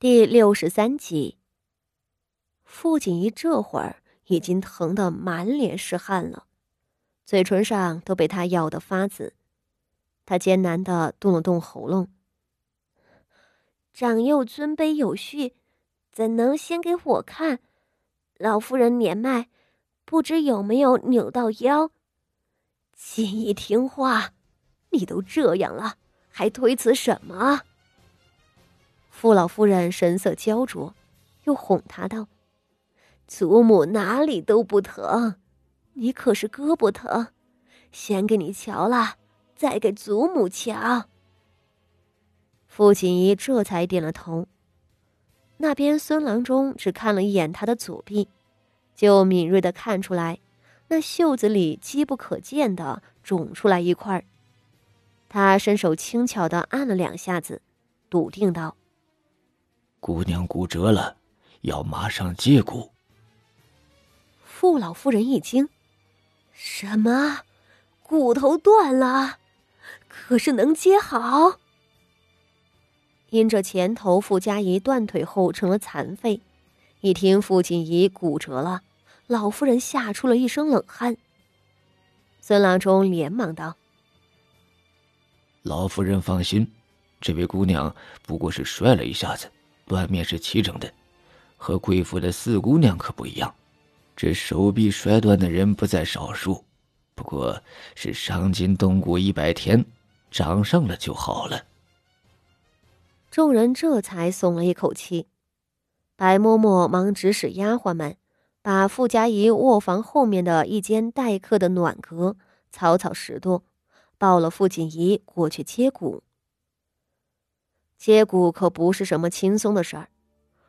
第六十三集，傅锦仪这会儿已经疼得满脸是汗了，嘴唇上都被他咬得发紫。他艰难的动了动喉咙：“长幼尊卑有序，怎能先给我看？老夫人年迈，不知有没有扭到腰？锦衣听话，你都这样了，还推辞什么？”傅老夫人神色焦灼，又哄他道：“祖母哪里都不疼，你可是胳膊疼，先给你瞧了，再给祖母瞧。”傅锦仪这才点了头。那边孙郎中只看了一眼他的左臂，就敏锐的看出来，那袖子里机不可见的肿出来一块儿他伸手轻巧的按了两下子，笃定道。姑娘骨折了，要马上接骨。傅老夫人一惊：“什么？骨头断了？可是能接好？”因这前头傅家仪断腿后成了残废，一听傅锦仪骨折了，老夫人吓出了一身冷汗。孙郎中连忙道：“老夫人放心，这位姑娘不过是摔了一下子。”断面是齐整的，和贵府的四姑娘可不一样。这手臂摔断的人不在少数，不过是伤筋动骨一百天，长上了就好了。众人这才松了一口气。白嬷嬷忙指使丫鬟们，把傅家仪卧房后面的一间待客的暖阁草草拾掇，抱了傅锦仪过去接骨。接骨可不是什么轻松的事儿，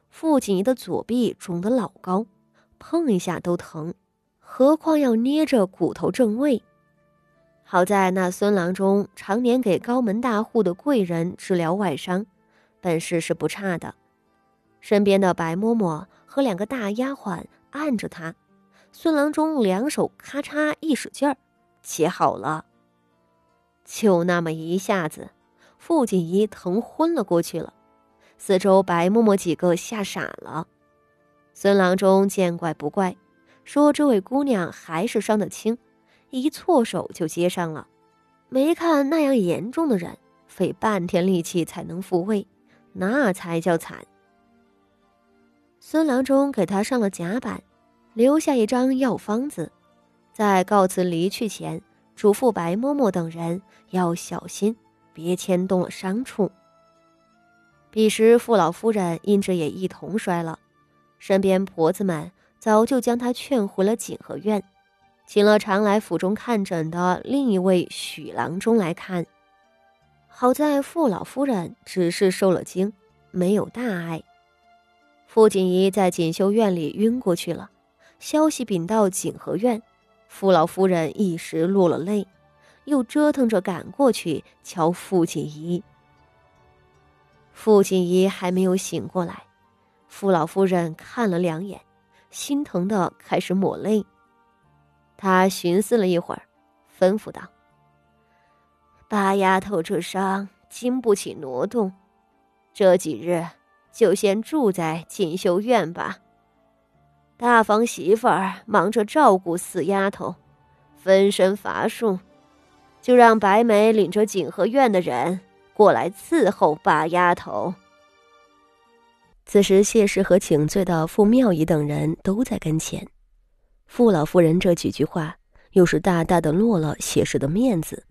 傅锦仪的左臂肿得老高，碰一下都疼，何况要捏着骨头正位。好在那孙郎中常年给高门大户的贵人治疗外伤，本事是不差的。身边的白嬷嬷和两个大丫鬟按着他，孙郎中两手咔嚓一使劲儿，切好了。就那么一下子。傅锦衣疼昏了过去了，四周白嬷嬷几个吓傻了。孙郎中见怪不怪，说：“这位姑娘还是伤得轻，一错手就接上了。没看那样严重的人，费半天力气才能复位，那才叫惨。”孙郎中给他上了甲板，留下一张药方子，在告辞离去前，嘱咐白嬷嬷等人要小心。别牵动了伤处。彼时傅老夫人因这也一同摔了，身边婆子们早就将她劝回了景和院，请了常来府中看诊的另一位许郎中来看。好在傅老夫人只是受了惊，没有大碍。傅锦仪在锦绣院里晕过去了，消息禀到景和院，傅老夫人一时落了泪。又折腾着赶过去瞧傅锦仪。傅锦仪还没有醒过来，傅老夫人看了两眼，心疼的开始抹泪。她寻思了一会儿，吩咐道：“八丫头这伤经不起挪动，这几日就先住在锦绣院吧。大房媳妇儿忙着照顾四丫头，分身乏术。”就让白梅领着景和院的人过来伺候八丫头。此时，谢氏和请罪的傅妙仪等人都在跟前。傅老夫人这几句话，又是大大的落了谢氏的面子。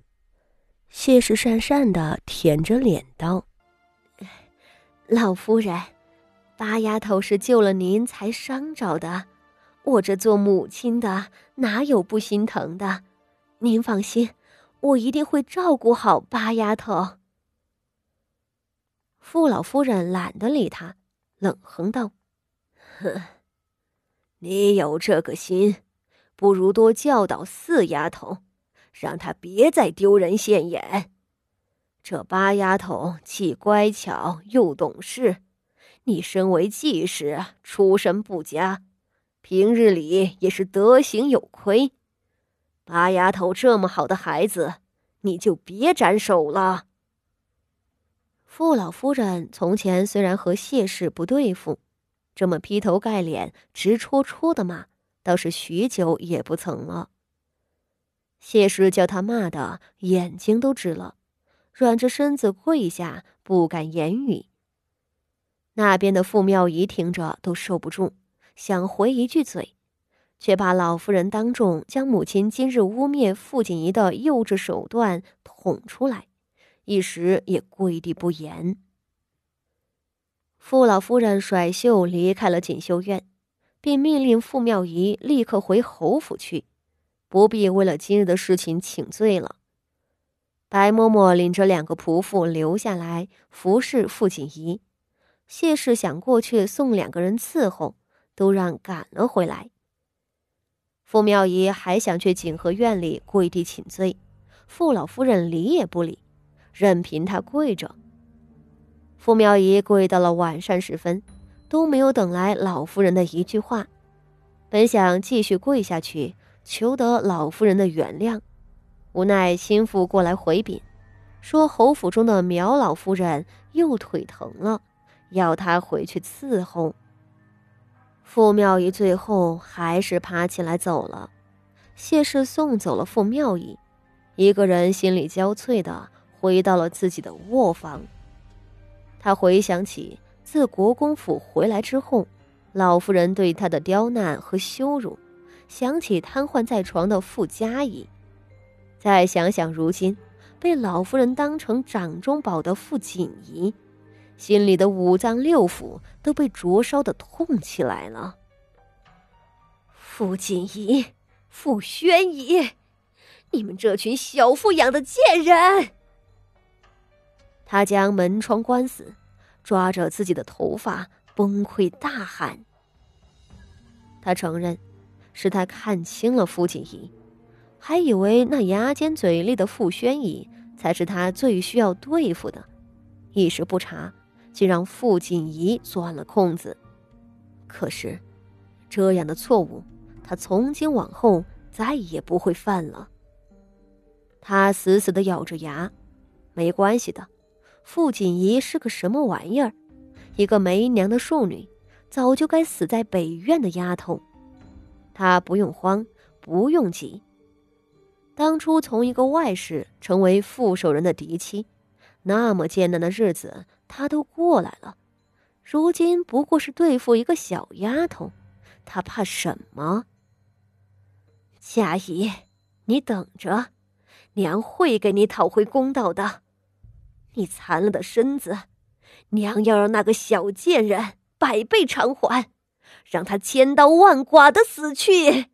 谢氏讪讪的舔着脸道：“老夫人，八丫头是救了您才伤着的，我这做母亲的哪有不心疼的？您放心。”我一定会照顾好八丫头。傅老夫人懒得理他，冷哼道：“哼，你有这个心，不如多教导四丫头，让她别再丢人现眼。这八丫头既乖巧又懂事，你身为继室，出身不佳，平日里也是德行有亏。”八丫头这么好的孩子，你就别斩首了。傅老夫人从前虽然和谢氏不对付，这么劈头盖脸、直戳戳的骂，倒是许久也不曾了。谢氏叫他骂的眼睛都直了，软着身子跪下，不敢言语。那边的傅妙仪听着都受不住，想回一句嘴，却怕老夫人当众将母亲今日污蔑傅锦仪的幼稚手段捅出来。一时也跪地不言。傅老夫人甩袖离开了锦绣院，并命令傅妙仪立刻回侯府去，不必为了今日的事情请罪了。白嬷嬷领着两个仆妇留下来服侍傅锦仪，谢氏想过去送两个人伺候，都让赶了回来。傅妙仪还想去景和院里跪地请罪，傅老夫人理也不理。任凭他跪着。傅妙仪跪到了晚上时分，都没有等来老夫人的一句话。本想继续跪下去，求得老夫人的原谅，无奈心腹过来回禀，说侯府中的苗老夫人又腿疼了，要他回去伺候。傅妙仪最后还是爬起来走了。谢氏送走了傅妙仪，一个人心里焦悴的。回到了自己的卧房，他回想起自国公府回来之后，老夫人对他的刁难和羞辱，想起瘫痪在床的傅家仪，再想想如今被老夫人当成掌中宝的傅锦仪，心里的五脏六腑都被灼烧的痛起来了。傅锦仪、傅宣仪，你们这群小妇养的贱人！他将门窗关死，抓着自己的头发崩溃大喊。他承认，是他看清了傅锦仪，还以为那牙尖嘴利的傅宣仪才是他最需要对付的，一时不察，竟让傅锦仪钻了空子。可是，这样的错误，他从今往后再也不会犯了。他死死的咬着牙，没关系的。傅锦仪是个什么玩意儿？一个没娘的庶女，早就该死在北院的丫头。她不用慌，不用急。当初从一个外室成为傅守人的嫡妻，那么艰难的日子她都过来了。如今不过是对付一个小丫头，她怕什么？佳怡，你等着，娘会给你讨回公道的。你残了的身子，娘要让那个小贱人百倍偿还，让他千刀万剐的死去。